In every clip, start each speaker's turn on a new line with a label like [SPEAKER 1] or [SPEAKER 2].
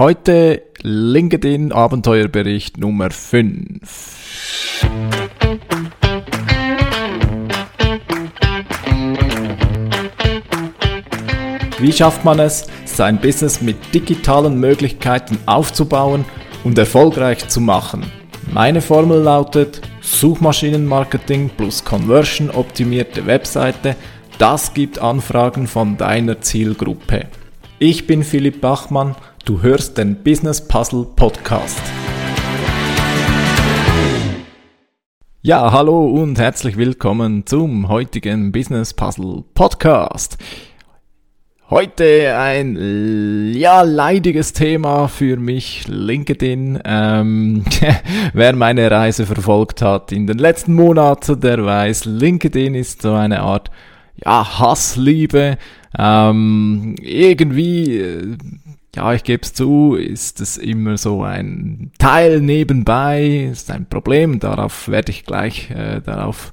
[SPEAKER 1] Heute LinkedIn Abenteuerbericht Nummer 5. Wie schafft man es, sein Business mit digitalen Möglichkeiten aufzubauen und erfolgreich zu machen? Meine Formel lautet Suchmaschinenmarketing plus Conversion optimierte Webseite. Das gibt Anfragen von deiner Zielgruppe. Ich bin Philipp Bachmann, du hörst den Business Puzzle Podcast. Ja, hallo und herzlich willkommen zum heutigen Business Puzzle Podcast. Heute ein ja leidiges Thema für mich, LinkedIn. Ähm, wer meine Reise verfolgt hat in den letzten Monaten, der weiß, LinkedIn ist so eine Art ja Hassliebe. Ähm, irgendwie, äh, ja, ich gebe es zu, ist es immer so ein Teil nebenbei, ist ein Problem. Darauf werde ich gleich äh, darauf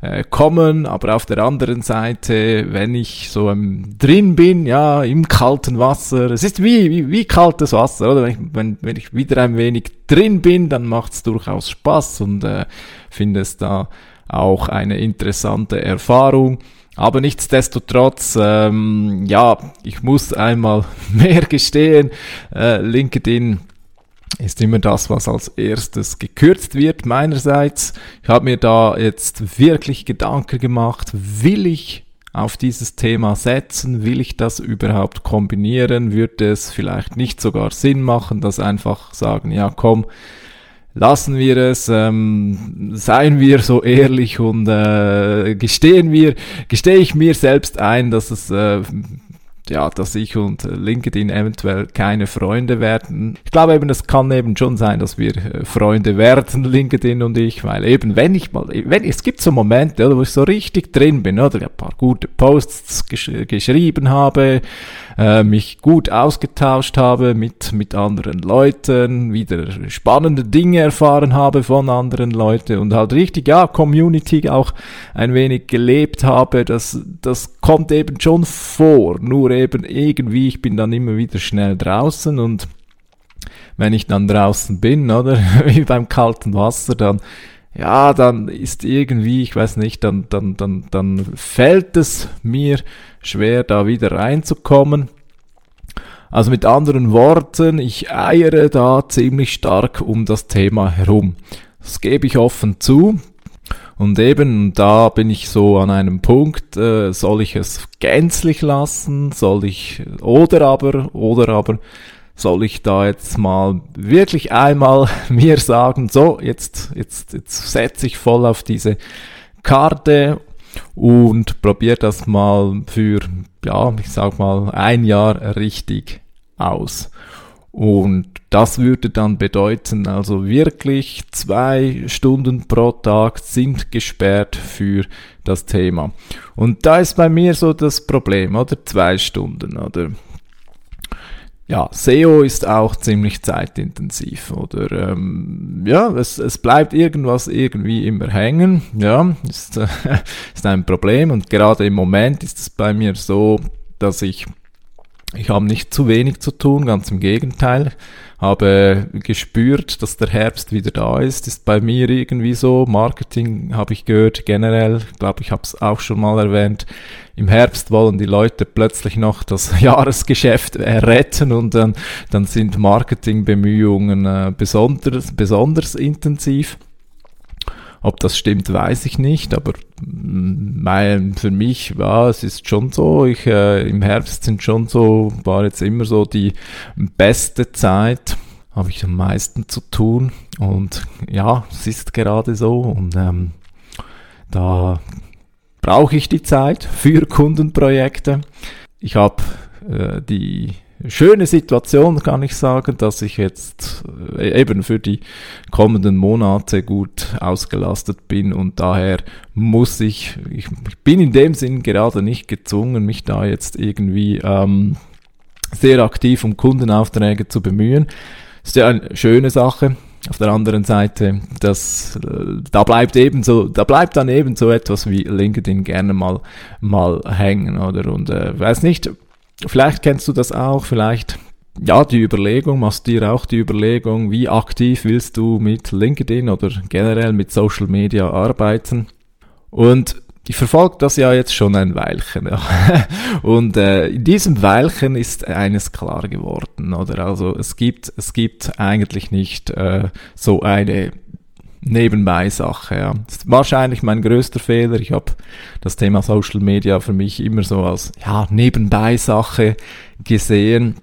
[SPEAKER 1] äh, kommen, aber auf der anderen Seite, wenn ich so ähm, drin bin, ja, im kalten Wasser, es ist wie, wie, wie kaltes Wasser, oder? Wenn ich, wenn, wenn ich wieder ein wenig drin bin, dann macht es durchaus Spaß und äh, finde es da auch eine interessante Erfahrung. Aber nichtsdestotrotz, ähm, ja, ich muss einmal mehr gestehen, äh, LinkedIn ist immer das, was als erstes gekürzt wird meinerseits. Ich habe mir da jetzt wirklich Gedanken gemacht, will ich auf dieses Thema setzen? Will ich das überhaupt kombinieren? Würde es vielleicht nicht sogar Sinn machen, dass einfach sagen, ja komm, lassen wir es, ähm, seien wir so ehrlich und äh, gestehen wir, gestehe ich mir selbst ein, dass es äh, ja, dass ich und LinkedIn eventuell keine Freunde werden. Ich glaube eben, es kann eben schon sein, dass wir äh, Freunde werden, LinkedIn und ich, weil eben, wenn ich mal, wenn, es gibt so Momente, oder, wo ich so richtig drin bin, oder, ein paar gute Posts gesch geschrieben habe, äh, mich gut ausgetauscht habe mit, mit anderen Leuten, wieder spannende Dinge erfahren habe von anderen Leuten und halt richtig, ja, Community auch ein wenig gelebt habe, das, das kommt eben schon vor, nur eben irgendwie, ich bin dann immer wieder schnell draußen und wenn ich dann draußen bin, oder, wie beim kalten Wasser, dann ja, dann ist irgendwie, ich weiß nicht, dann, dann, dann, dann fällt es mir schwer, da wieder reinzukommen. Also mit anderen Worten, ich eiere da ziemlich stark um das Thema herum. Das gebe ich offen zu. Und eben da bin ich so an einem Punkt, äh, soll ich es gänzlich lassen, soll ich, oder aber, oder aber, soll ich da jetzt mal wirklich einmal mir sagen, so, jetzt, jetzt, jetzt setze ich voll auf diese Karte und probiere das mal für, ja, ich sag mal, ein Jahr richtig aus. Und das würde dann bedeuten, also wirklich zwei Stunden pro Tag sind gesperrt für das Thema. Und da ist bei mir so das Problem, oder? Zwei Stunden, oder? Ja, SEO ist auch ziemlich zeitintensiv oder ähm, ja, es, es bleibt irgendwas irgendwie immer hängen, ja, ist, äh, ist ein Problem und gerade im Moment ist es bei mir so, dass ich ich habe nicht zu wenig zu tun, ganz im Gegenteil. Habe gespürt, dass der Herbst wieder da ist. Ist bei mir irgendwie so. Marketing habe ich gehört generell. Glaube, ich habe es auch schon mal erwähnt. Im Herbst wollen die Leute plötzlich noch das Jahresgeschäft retten und dann, dann sind Marketingbemühungen äh, besonders, besonders intensiv. Ob das stimmt, weiß ich nicht, aber mein, für mich war es ist schon so, ich, äh, im Herbst sind schon so, war jetzt immer so die beste Zeit, habe ich am meisten zu tun. Und ja, es ist gerade so. Und ähm, da brauche ich die Zeit für Kundenprojekte. Ich habe äh, die schöne Situation, kann ich sagen, dass ich jetzt äh, eben für die kommenden Monate gut ausgelastet bin und daher muss ich, ich, bin in dem Sinn gerade nicht gezwungen, mich da jetzt irgendwie ähm, sehr aktiv um Kundenaufträge zu bemühen. Ist ja eine schöne Sache. Auf der anderen Seite, das, äh, da bleibt eben so, da bleibt dann eben so etwas wie LinkedIn gerne mal, mal hängen, oder? Und äh, weiß nicht, Vielleicht kennst du das auch, vielleicht ja, die Überlegung, machst dir auch die Überlegung, wie aktiv willst du mit LinkedIn oder generell mit Social Media arbeiten? Und ich verfolge das ja jetzt schon ein Weilchen. Ja. Und äh, in diesem Weilchen ist eines klar geworden, oder? Also es gibt, es gibt eigentlich nicht äh, so eine Nebenbei-Sache. Ja. Das ist wahrscheinlich mein größter Fehler. Ich habe das Thema Social Media für mich immer so als ja, Nebenbei-Sache gesehen.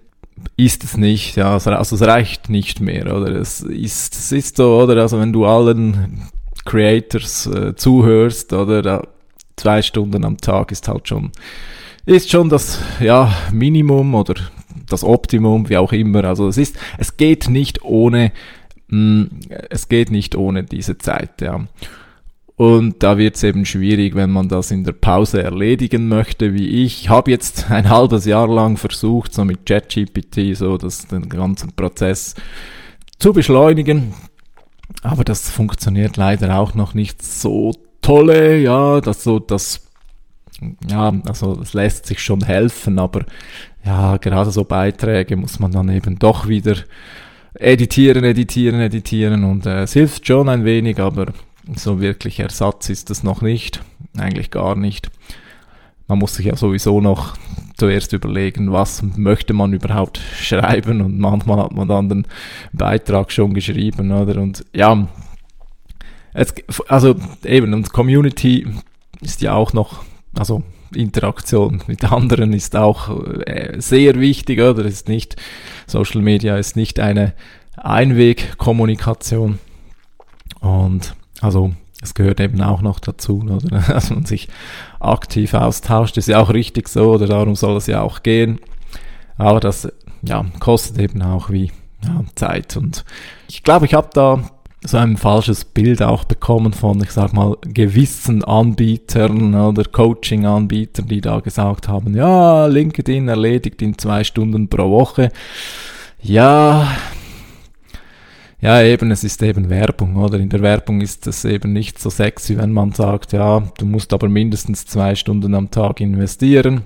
[SPEAKER 1] Ist es nicht, ja, also es reicht nicht mehr, oder? Es ist, es ist so, oder? Also wenn du allen Creators äh, zuhörst, oder? Da, zwei Stunden am Tag ist halt schon, ist schon das, ja, Minimum oder das Optimum, wie auch immer. Also es ist, es geht nicht ohne hm, es geht nicht ohne diese Zeit, ja. Und da wird es eben schwierig, wenn man das in der Pause erledigen möchte, wie ich. Ich habe jetzt ein halbes Jahr lang versucht, so mit ChatGPT so das, den ganzen Prozess zu beschleunigen. Aber das funktioniert leider auch noch nicht so tolle, ja, das so, das, ja, also das lässt sich schon helfen, aber ja, gerade so Beiträge muss man dann eben doch wieder editieren, editieren, editieren und äh, es hilft schon ein wenig, aber so wirklich Ersatz ist das noch nicht, eigentlich gar nicht. Man muss sich ja sowieso noch zuerst überlegen, was möchte man überhaupt schreiben und manchmal hat man dann den Beitrag schon geschrieben, oder? Und ja, es, also eben, und Community ist ja auch noch, also Interaktion mit anderen ist auch äh, sehr wichtig, oder? Ist nicht, Social Media ist nicht eine Einwegkommunikation. Und also es gehört eben auch noch dazu, oder? dass man sich aktiv austauscht. Ist ja auch richtig so, oder darum soll es ja auch gehen. Aber das ja, kostet eben auch wie ja, Zeit. Und ich glaube, ich habe da so ein falsches Bild auch bekommen von, ich sag mal, gewissen Anbietern oder Coaching-Anbietern, die da gesagt haben, ja, LinkedIn erledigt in zwei Stunden pro Woche. Ja, ja, eben, es ist eben Werbung, oder? In der Werbung ist es eben nicht so sexy, wenn man sagt, ja, du musst aber mindestens zwei Stunden am Tag investieren.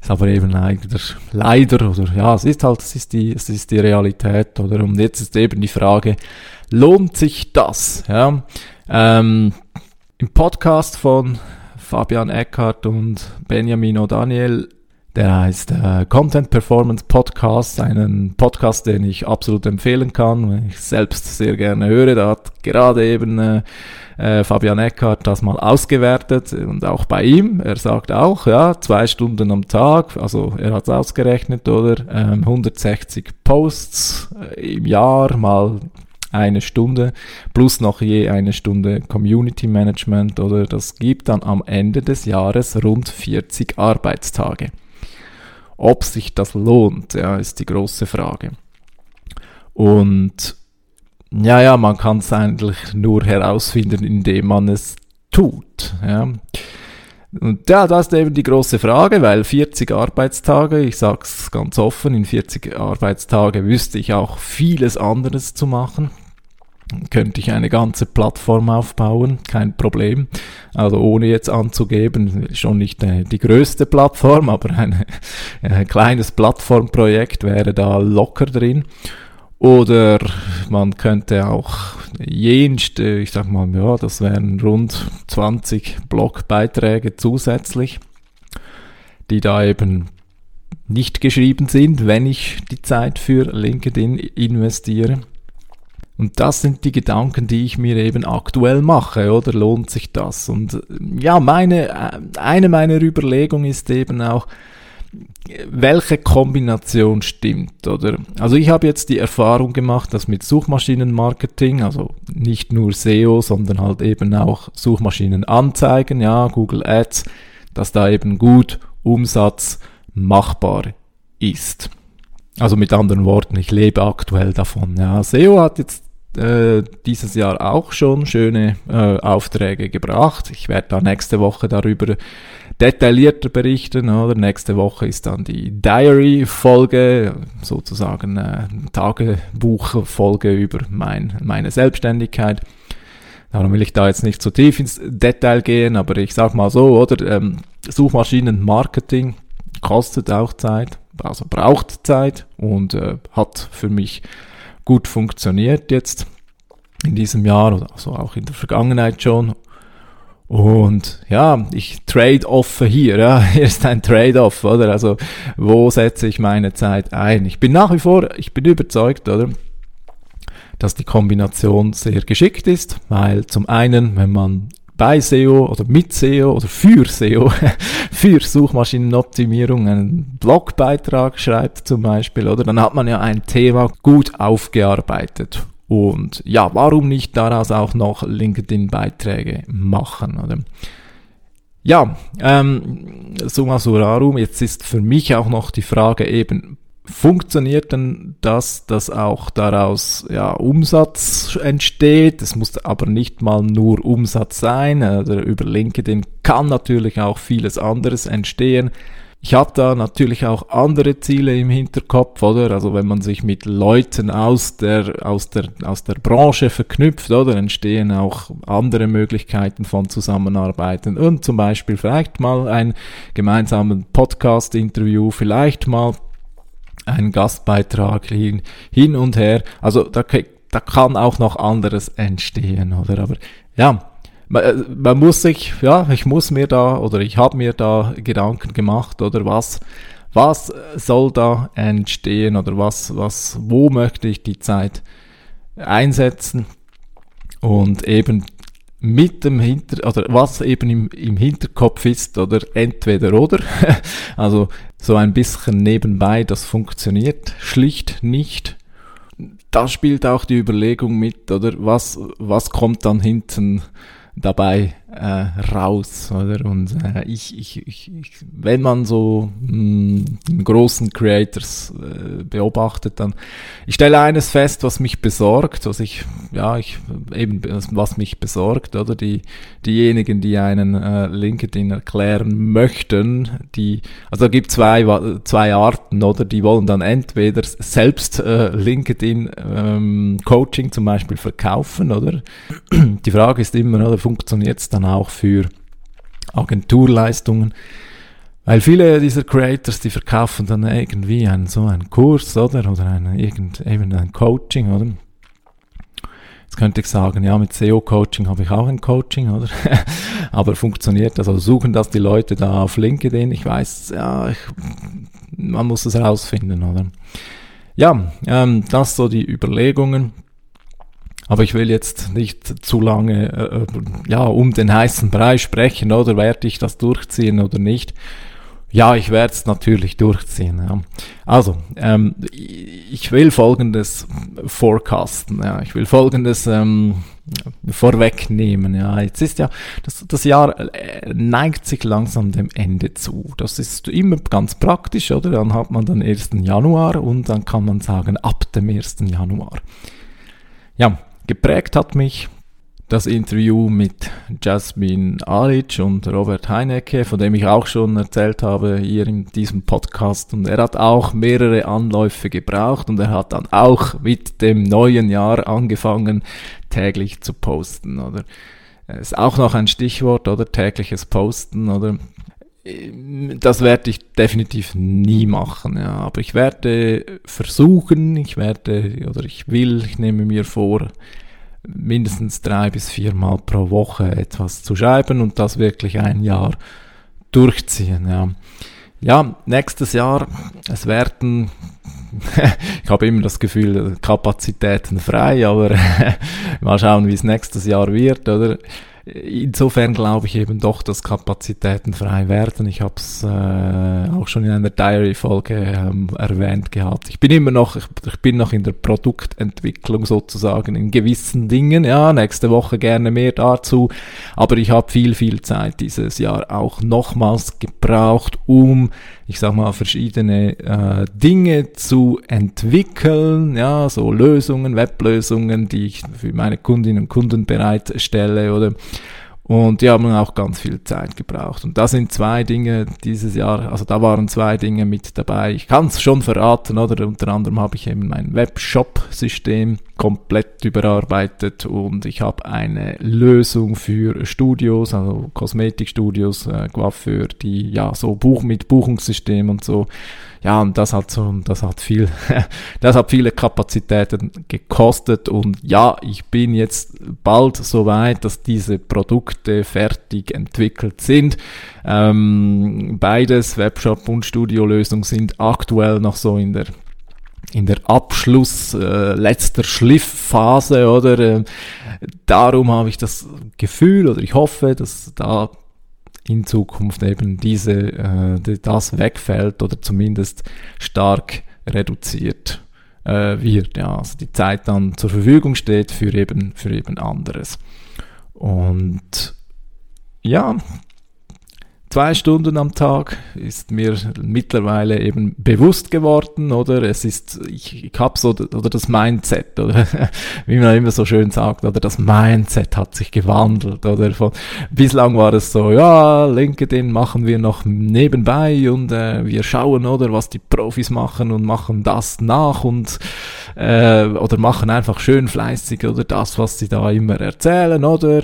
[SPEAKER 1] Ist aber eben leider, leider, oder ja, es ist halt, es ist die, es ist die Realität, oder? Und jetzt ist eben die Frage, lohnt sich das? Ja, ähm, im Podcast von Fabian Eckhardt und Benjamin O'Daniel der heißt äh, Content Performance Podcast, einen Podcast, den ich absolut empfehlen kann, weil ich selbst sehr gerne höre. Da hat gerade eben äh, äh, Fabian Eckhardt das mal ausgewertet und auch bei ihm. Er sagt auch, ja, zwei Stunden am Tag, also er hat es ausgerechnet, oder? Ähm, 160 Posts äh, im Jahr mal eine Stunde plus noch je eine Stunde Community Management oder das gibt dann am Ende des Jahres rund 40 Arbeitstage. Ob sich das lohnt, ja, ist die große Frage. Und ja, ja, man kann es eigentlich nur herausfinden, indem man es tut. Ja. Und ja, das ist eben die große Frage, weil 40 Arbeitstage, ich sage es ganz offen, in 40 Arbeitstage wüsste ich auch vieles anderes zu machen könnte ich eine ganze Plattform aufbauen, kein Problem. Also ohne jetzt anzugeben, schon nicht äh, die größte Plattform, aber ein, ein kleines Plattformprojekt wäre da locker drin. Oder man könnte auch jenste, ich sag mal, ja, das wären rund 20 Blogbeiträge zusätzlich, die da eben nicht geschrieben sind, wenn ich die Zeit für LinkedIn investiere. Und das sind die Gedanken, die ich mir eben aktuell mache, oder lohnt sich das? Und ja, meine, äh, eine meiner Überlegungen ist eben auch, welche Kombination stimmt, oder? Also ich habe jetzt die Erfahrung gemacht, dass mit Suchmaschinenmarketing, also nicht nur SEO, sondern halt eben auch Suchmaschinenanzeigen, ja, Google Ads, dass da eben gut Umsatz machbar ist. Also mit anderen Worten, ich lebe aktuell davon. Ja, SEO hat jetzt äh, dieses Jahr auch schon schöne äh, Aufträge gebracht. Ich werde da nächste Woche darüber detaillierter berichten, oder? Nächste Woche ist dann die Diary-Folge, sozusagen äh, Tagebuch-Folge über mein, meine Selbstständigkeit. Darum will ich da jetzt nicht zu tief ins Detail gehen, aber ich sag mal so, oder? Ähm, Suchmaschinenmarketing kostet auch Zeit, also braucht Zeit und äh, hat für mich gut funktioniert jetzt in diesem Jahr oder also auch in der Vergangenheit schon. Und ja, ich trade-offe hier, ja, hier ist ein Trade-off, oder? Also, wo setze ich meine Zeit ein? Ich bin nach wie vor, ich bin überzeugt, oder? Dass die Kombination sehr geschickt ist, weil zum einen, wenn man bei SEO oder mit SEO oder für SEO, für Suchmaschinenoptimierung einen Blogbeitrag schreibt zum Beispiel, oder dann hat man ja ein Thema gut aufgearbeitet. Und ja, warum nicht daraus auch noch LinkedIn-Beiträge machen? Oder? Ja, ähm, summa summarum, jetzt ist für mich auch noch die Frage eben, funktioniert denn das, dass auch daraus ja, Umsatz entsteht? Es muss aber nicht mal nur Umsatz sein. Oder über LinkedIn kann natürlich auch vieles anderes entstehen. Ich habe da natürlich auch andere Ziele im Hinterkopf, oder? Also wenn man sich mit Leuten aus der, aus der, aus der Branche verknüpft, oder? Entstehen auch andere Möglichkeiten von Zusammenarbeiten und zum Beispiel vielleicht mal ein gemeinsamen Podcast-Interview, vielleicht mal ein Gastbeitrag hin, hin und her. Also da, da kann auch noch anderes entstehen, oder? Aber ja, man, äh, man muss sich, ja, ich muss mir da oder ich habe mir da Gedanken gemacht, oder was, was soll da entstehen oder was, was, wo möchte ich die Zeit einsetzen und eben mit dem Hinter, oder was eben im, im Hinterkopf ist, oder entweder oder, also so ein bisschen nebenbei, das funktioniert schlicht nicht. Da spielt auch die Überlegung mit, oder was, was kommt dann hinten dabei äh, raus, oder? Und äh, ich, ich, ich, ich, wenn man so mh, hm, großen Creators äh, beobachtet, dann ich stelle eines fest, was mich besorgt, was ich, ja, ich eben was mich besorgt, oder die diejenigen, die einen äh, LinkedIn erklären möchten, die, also gibt zwei zwei Arten, oder? Die wollen dann entweder selbst äh, LinkedIn ähm, Coaching zum Beispiel verkaufen, oder? Die Frage ist immer, oder funktioniert es dann dann auch für Agenturleistungen. Weil viele dieser Creators, die verkaufen dann irgendwie einen, so einen Kurs, oder? Oder eine, irgend, eben ein Coaching, oder? Jetzt könnte ich sagen, ja, mit SEO-Coaching habe ich auch ein Coaching, oder? Aber funktioniert das? Also suchen das die Leute da auf LinkedIn? Ich weiß, ja, ich, man muss es herausfinden, oder? Ja, ähm, das so die Überlegungen. Aber ich will jetzt nicht zu lange äh, äh, ja, um den heißen Brei sprechen, oder werde ich das durchziehen oder nicht. Ja, ich werde es natürlich durchziehen. Ja. Also, ähm, ich will folgendes forecasten. Ja. Ich will folgendes ähm, vorwegnehmen. Ja. Jetzt ist ja, das, das Jahr äh, neigt sich langsam dem Ende zu. Das ist immer ganz praktisch, oder? Dann hat man den 1. Januar und dann kann man sagen, ab dem 1. Januar. Ja, Geprägt hat mich das Interview mit Jasmin Alic und Robert Heinecke, von dem ich auch schon erzählt habe hier in diesem Podcast. Und er hat auch mehrere Anläufe gebraucht und er hat dann auch mit dem neuen Jahr angefangen, täglich zu posten, oder? Ist auch noch ein Stichwort, oder? Tägliches Posten, oder? Das werde ich definitiv nie machen, ja. Aber ich werde versuchen, ich werde, oder ich will, ich nehme mir vor, mindestens drei bis viermal pro Woche etwas zu schreiben und das wirklich ein Jahr durchziehen, ja. Ja, nächstes Jahr, es werden, ich habe immer das Gefühl, Kapazitäten frei, aber mal schauen, wie es nächstes Jahr wird, oder? Insofern glaube ich eben doch, dass Kapazitäten frei werden. Ich habe es äh, auch schon in einer Diary-Folge ähm, erwähnt gehabt. Ich bin immer noch, ich, ich, bin noch in der Produktentwicklung sozusagen in gewissen Dingen. Ja, nächste Woche gerne mehr dazu. Aber ich habe viel, viel Zeit dieses Jahr auch nochmals gebraucht, um ich sag mal, verschiedene äh, Dinge zu entwickeln, ja, so Lösungen, Weblösungen, die ich für meine Kundinnen und Kunden bereitstelle oder und die haben auch ganz viel Zeit gebraucht. Und da sind zwei Dinge dieses Jahr, also da waren zwei Dinge mit dabei. Ich kann es schon verraten, oder? Unter anderem habe ich eben mein Webshop-System komplett überarbeitet und ich habe eine Lösung für Studios, also Kosmetikstudios, äh, für die, ja, so Buch mit Buchungssystem und so ja, und das hat so, das hat viel, das hat viele Kapazitäten gekostet und ja, ich bin jetzt bald so weit, dass diese Produkte fertig entwickelt sind. Ähm, beides, Webshop und Studiolösung, sind aktuell noch so in der in der Abschluss, äh, letzter Schliffphase, oder? Äh, darum habe ich das Gefühl oder ich hoffe, dass da in Zukunft eben diese, äh, das wegfällt oder zumindest stark reduziert äh, wird. Ja, also die Zeit dann zur Verfügung steht für eben, für eben anderes. Und ja, zwei Stunden am Tag ist mir mittlerweile eben bewusst geworden, oder? Es ist, ich, ich habe so, oder das Mindset, oder? Wie man immer so schön sagt, oder? Das Mindset hat sich gewandelt, oder? Von, bislang war es so, ja, LinkedIn machen wir noch nebenbei und äh, wir schauen, oder, was die Profis machen und machen das nach und, äh, oder machen einfach schön fleißig, oder? Das, was sie da immer erzählen, oder?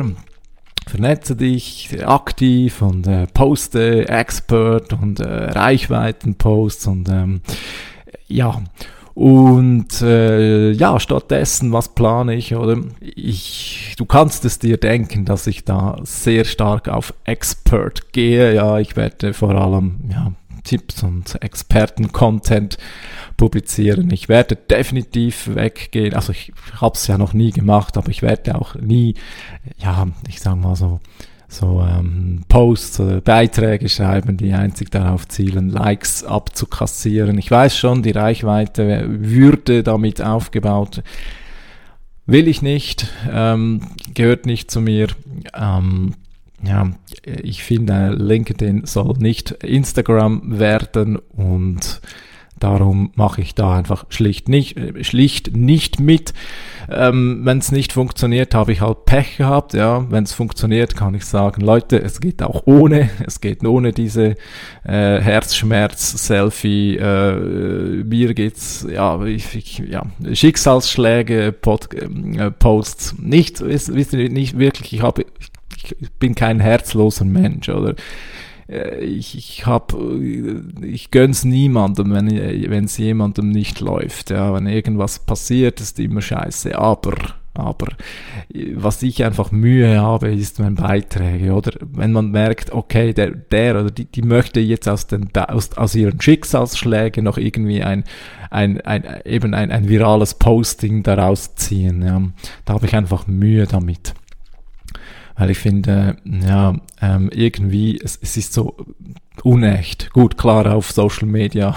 [SPEAKER 1] Vernetze dich aktiv und äh, poste Expert und äh, Reichweitenposts und ähm, ja. Und äh, ja, stattdessen, was plane ich? Oder ich, du kannst es dir denken, dass ich da sehr stark auf Expert gehe. Ja, ich werde vor allem ja, Tipps und Experten-Content publizieren. Ich werde definitiv weggehen, also ich habe es ja noch nie gemacht, aber ich werde auch nie, ja, ich sage mal so, so ähm, Posts oder Beiträge schreiben, die einzig darauf zielen, Likes abzukassieren. Ich weiß schon, die Reichweite würde damit aufgebaut. Will ich nicht, ähm, gehört nicht zu mir. Ähm, ja, ich finde, LinkedIn soll nicht Instagram werden und Darum mache ich da einfach schlicht nicht, äh, schlicht nicht mit. Ähm, Wenn es nicht funktioniert, habe ich halt Pech gehabt. Ja, wenn es funktioniert, kann ich sagen, Leute, es geht auch ohne. Es geht ohne diese äh, Herzschmerz-Selfie. Äh, mir geht's ja, ich, ich, ja Schicksalsschläge, Pod, äh, Posts nicht. Wisst ihr nicht wirklich? Ich habe, ich, bin kein herzloser Mensch oder äh, ich, ich hab, äh, ich gönn's niemandem, wenn es jemandem nicht läuft. Ja, wenn irgendwas passiert, ist immer scheiße. Aber aber was ich einfach Mühe habe, ist mein Beiträge, oder? Wenn man merkt, okay, der, der oder die, die möchte jetzt aus, den, aus, aus ihren Schicksalsschlägen noch irgendwie ein, ein, ein, eben ein, ein virales Posting daraus ziehen. Ja. Da habe ich einfach Mühe damit weil ich finde, ja, ähm, irgendwie, es, es ist so unecht. Gut, klar, auf Social Media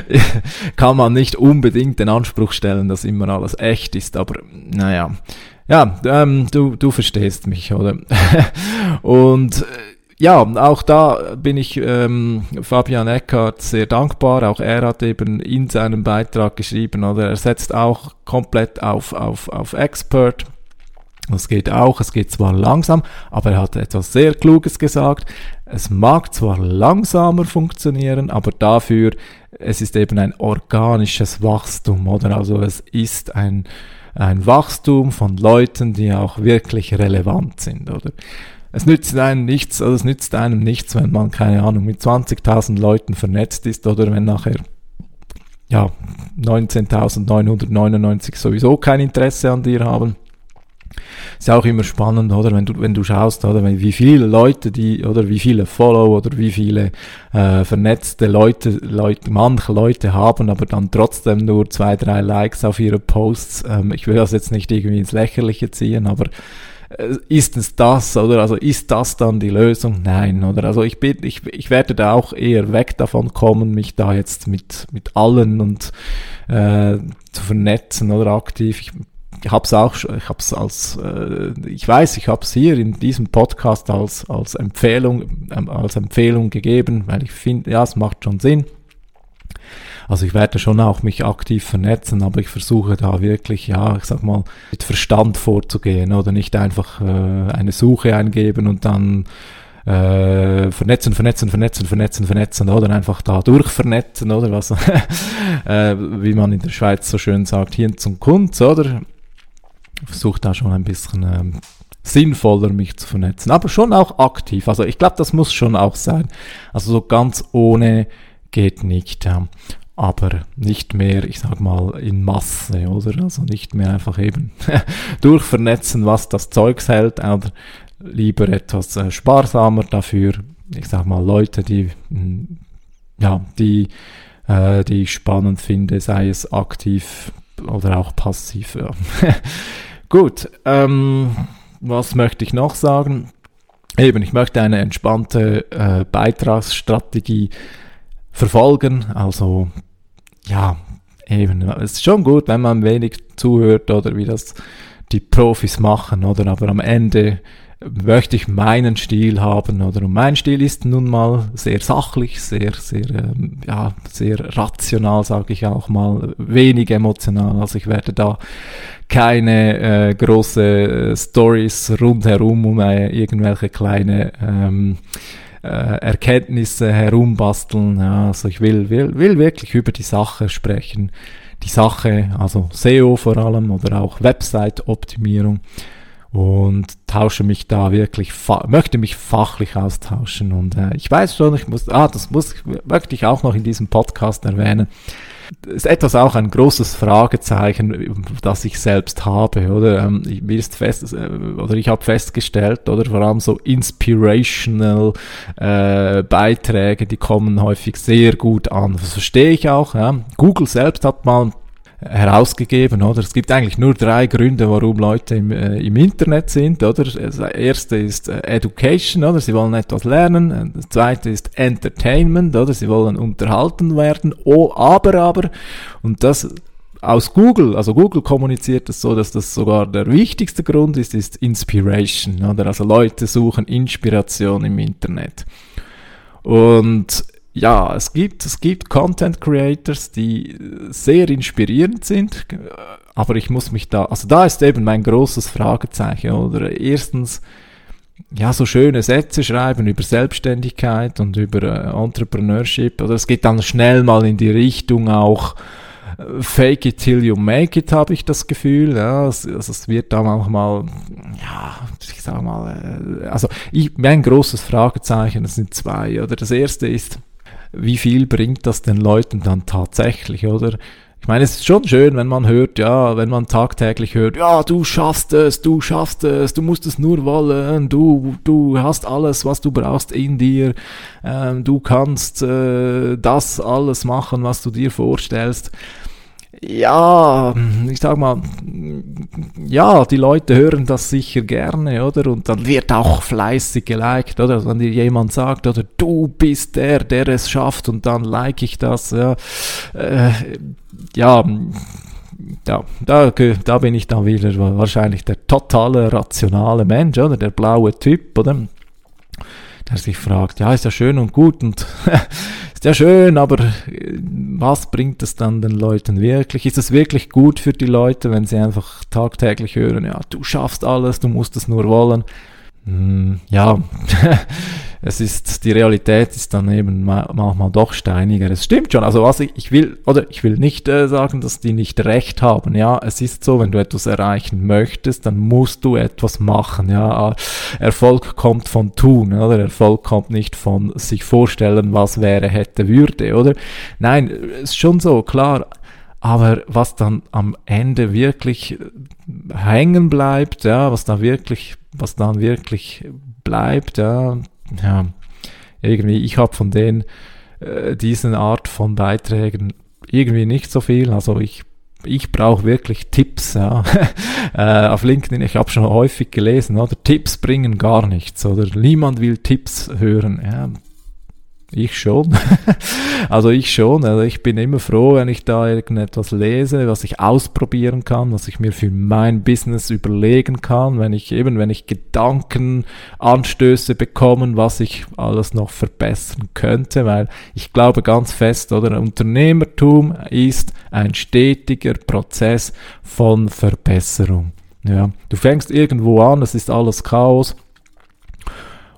[SPEAKER 1] kann man nicht unbedingt den Anspruch stellen, dass immer alles echt ist, aber naja, ja, ähm, du, du verstehst mich, oder? Und äh, ja, auch da bin ich ähm, Fabian Eckert sehr dankbar. Auch er hat eben in seinem Beitrag geschrieben, oder er setzt auch komplett auf, auf, auf Expert das geht auch, es geht zwar langsam, aber er hat etwas sehr Kluges gesagt. Es mag zwar langsamer funktionieren, aber dafür, es ist eben ein organisches Wachstum, oder? Also es ist ein, ein Wachstum von Leuten, die auch wirklich relevant sind, oder? Es nützt einem nichts, also es nützt einem nichts, wenn man, keine Ahnung, mit 20.000 Leuten vernetzt ist, oder wenn nachher ja, 19.999 sowieso kein Interesse an dir haben ist auch immer spannend, oder? Wenn du, wenn du schaust, oder? Wie viele Leute, die, oder wie viele Follow oder wie viele äh, vernetzte Leute, Leute, manche Leute haben, aber dann trotzdem nur zwei, drei Likes auf ihre Posts. Ähm, ich will das jetzt nicht irgendwie ins Lächerliche ziehen, aber äh, ist es das, oder? Also ist das dann die Lösung? Nein, oder? Also ich bin, ich, ich werde da auch eher weg davon kommen, mich da jetzt mit, mit allen und äh, zu vernetzen oder aktiv. Ich habe es auch, ich habe es als, äh, ich weiß, ich habe es hier in diesem Podcast als als Empfehlung ähm, als Empfehlung gegeben, weil ich finde, ja, es macht schon Sinn. Also ich werde schon auch mich aktiv vernetzen, aber ich versuche da wirklich, ja, ich sag mal, mit Verstand vorzugehen oder nicht einfach äh, eine Suche eingeben und dann äh, vernetzen, vernetzen, vernetzen, vernetzen, vernetzen oder einfach da durchvernetzen oder was, äh, wie man in der Schweiz so schön sagt, hier zum Kunz, oder? Versuche da schon ein bisschen ähm, sinnvoller mich zu vernetzen, aber schon auch aktiv. Also ich glaube, das muss schon auch sein. Also so ganz ohne geht nicht. Ja. Aber nicht mehr, ich sag mal, in Masse, oder? Also nicht mehr einfach eben durchvernetzen, was das Zeugs hält, oder lieber etwas äh, sparsamer dafür, ich sag mal, Leute, die, hm, ja, die, äh, die ich spannend finde, sei es aktiv oder auch passiv. Ja. Gut, ähm, was möchte ich noch sagen? Eben, ich möchte eine entspannte äh, Beitragsstrategie verfolgen. Also, ja, eben, es ist schon gut, wenn man wenig zuhört oder wie das die Profis machen, oder? Aber am Ende möchte ich meinen Stil haben oder und mein Stil ist nun mal sehr sachlich, sehr sehr ähm, ja sehr rational, sage ich auch mal, wenig emotional. Also ich werde da keine äh, große äh, Stories rundherum um äh, irgendwelche kleine ähm, äh, Erkenntnisse herumbasteln. Ja, also ich will, will, will wirklich über die Sache sprechen. Die Sache, also SEO vor allem oder auch Website-Optimierung und tausche mich da wirklich, möchte mich fachlich austauschen. Und äh, ich weiß schon, ich muss, ah, das muss, möchte ich auch noch in diesem Podcast erwähnen. Ist etwas auch ein großes Fragezeichen, das ich selbst habe, oder? Ähm, mir ist fest, äh, oder ich habe festgestellt, oder vor allem so inspirational äh, Beiträge, die kommen häufig sehr gut an. Das verstehe ich auch. Ja. Google selbst hat mal herausgegeben, oder? Es gibt eigentlich nur drei Gründe, warum Leute im, äh, im Internet sind, oder? Das erste ist äh, Education, oder? Sie wollen etwas lernen. Das zweite ist Entertainment, oder? Sie wollen unterhalten werden. Oh, aber, aber, und das aus Google, also Google kommuniziert es so, dass das sogar der wichtigste Grund ist, ist Inspiration, oder? Also Leute suchen Inspiration im Internet. Und ja, es gibt, es gibt Content Creators, die sehr inspirierend sind, aber ich muss mich da, also da ist eben mein großes Fragezeichen, oder? Erstens, ja, so schöne Sätze schreiben über Selbstständigkeit und über äh, Entrepreneurship, oder es geht dann schnell mal in die Richtung auch, äh, Fake it till you make it, habe ich das Gefühl. Ja, also es wird da manchmal, ja, ich sag mal, äh, also ich, mein großes Fragezeichen, das sind zwei. Oder das erste ist, wie viel bringt das den Leuten dann tatsächlich, oder? Ich meine, es ist schon schön, wenn man hört, ja, wenn man tagtäglich hört, ja, du schaffst es, du schaffst es, du musst es nur wollen, du, du hast alles, was du brauchst in dir, ähm, du kannst äh, das alles machen, was du dir vorstellst ja, ich sag mal, ja, die Leute hören das sicher gerne, oder? Und dann wird auch fleißig geliked, oder? Wenn dir jemand sagt, oder du bist der, der es schafft, und dann like ich das, ja. Äh, ja, ja, da, da bin ich dann wieder wahrscheinlich der totale rationale Mensch, oder? Der blaue Typ, oder? der sich fragt, ja, ist ja schön und gut und ist ja schön, aber äh, was bringt es dann den Leuten wirklich? Ist es wirklich gut für die Leute, wenn sie einfach tagtäglich hören, ja, du schaffst alles, du musst es nur wollen? Hm, ja, es ist, die Realität ist dann eben manchmal doch steiniger. Es stimmt schon. Also was ich, ich will, oder ich will nicht äh, sagen, dass die nicht recht haben. Ja, es ist so, wenn du etwas erreichen möchtest, dann musst du etwas machen. Ja, Erfolg kommt von tun, oder? Erfolg kommt nicht von sich vorstellen, was wäre, hätte, würde, oder? Nein, ist schon so, klar. Aber was dann am Ende wirklich hängen bleibt, ja, was da wirklich, was dann wirklich bleibt, ja, ja, irgendwie, ich habe von den, äh, diesen Art von Beiträgen irgendwie nicht so viel. Also ich, ich brauche wirklich Tipps, ja. äh, auf LinkedIn, ich habe schon häufig gelesen, oder? Tipps bringen gar nichts, oder niemand will Tipps hören. Ja, ich schon. also ich schon. Also ich bin immer froh, wenn ich da irgendetwas lese, was ich ausprobieren kann, was ich mir für mein Business überlegen kann, wenn ich eben, wenn ich Gedankenanstöße bekomme, was ich alles noch verbessern könnte, weil ich glaube ganz fest, oder Unternehmertum ist ein stetiger Prozess von Verbesserung. Ja, du fängst irgendwo an, es ist alles Chaos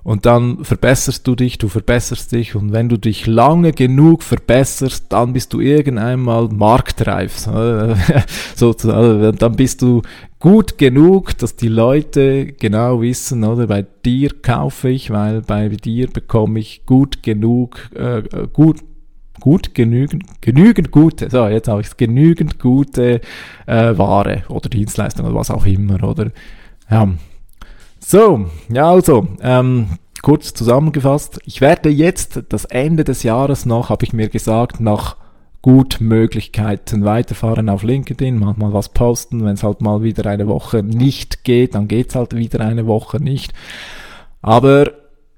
[SPEAKER 1] und dann verbesserst du dich, du verbesserst dich und wenn du dich lange genug verbesserst, dann bist du irgendwann mal marktreif. Sozusagen, dann bist du gut genug, dass die Leute genau wissen, oder bei dir kaufe ich, weil bei dir bekomme ich gut genug, äh, gut gut, genügend, genügend gute, so jetzt habe ich es, genügend gute äh, Ware oder Dienstleistung oder was auch immer, oder ja. So, ja also, ähm, kurz zusammengefasst, ich werde jetzt das Ende des Jahres noch, habe ich mir gesagt, nach gut Möglichkeiten weiterfahren auf LinkedIn, manchmal was posten, wenn es halt mal wieder eine Woche nicht geht, dann geht's halt wieder eine Woche nicht. Aber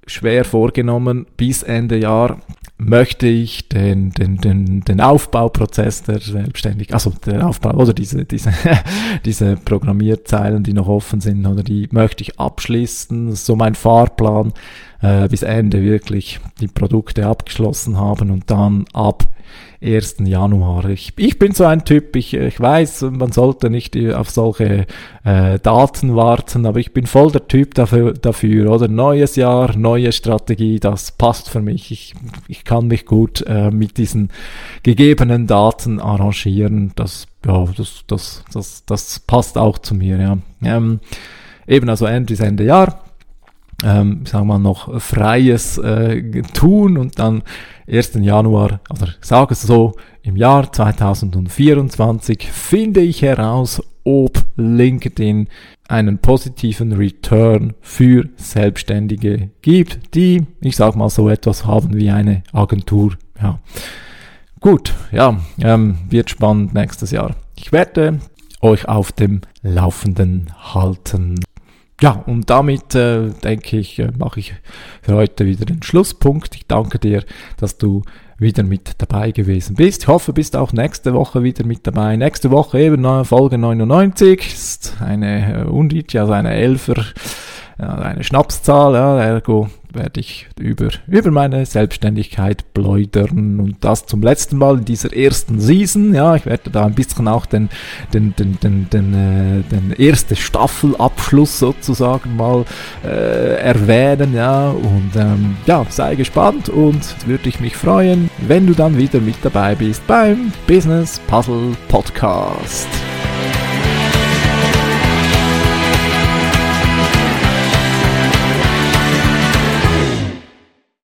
[SPEAKER 1] schwer vorgenommen, bis Ende Jahr möchte ich den, den, den, den Aufbauprozess der Selbstständigkeit, also der Aufbau oder diese, diese, diese Programmierzeilen, die noch offen sind, oder die möchte ich abschließen. So mein Fahrplan, äh, bis Ende wirklich die Produkte abgeschlossen haben und dann ab 1. Januar. Ich, ich bin so ein Typ, ich, ich weiß, man sollte nicht auf solche äh, Daten warten, aber ich bin voll der Typ dafür, dafür, oder? Neues Jahr, neue Strategie, das passt für mich. Ich, ich kann mich gut äh, mit diesen gegebenen Daten arrangieren. Das, ja, das, das, das, das passt auch zu mir, ja. Ähm, eben also Ende, Ende Jahr ähm, sagen wir mal, noch freies äh, tun und dann 1. Januar, oder sage es so, im Jahr 2024 finde ich heraus, ob LinkedIn einen positiven Return für Selbstständige gibt, die, ich sage mal so etwas haben wie eine Agentur. Ja. Gut, ja, ähm, wird spannend nächstes Jahr. Ich werde euch auf dem Laufenden halten. Ja, und damit äh, denke ich, äh, mache ich für heute wieder den Schlusspunkt. Ich danke dir, dass du wieder mit dabei gewesen bist. Ich hoffe, bist auch nächste Woche wieder mit dabei. Nächste Woche eben Folge 99 ist eine äh, Undit, also eine Elfer, eine Schnapszahl, ja, ergo werde ich über, über meine Selbstständigkeit pläudern und das zum letzten Mal in dieser ersten Season. Ja, ich werde da ein bisschen auch den, den, den, den, den, äh, den erste Staffelabschluss sozusagen mal äh, erwähnen. Ja, und ähm, ja, sei gespannt und würde ich mich freuen, wenn du dann wieder mit dabei bist beim Business Puzzle Podcast.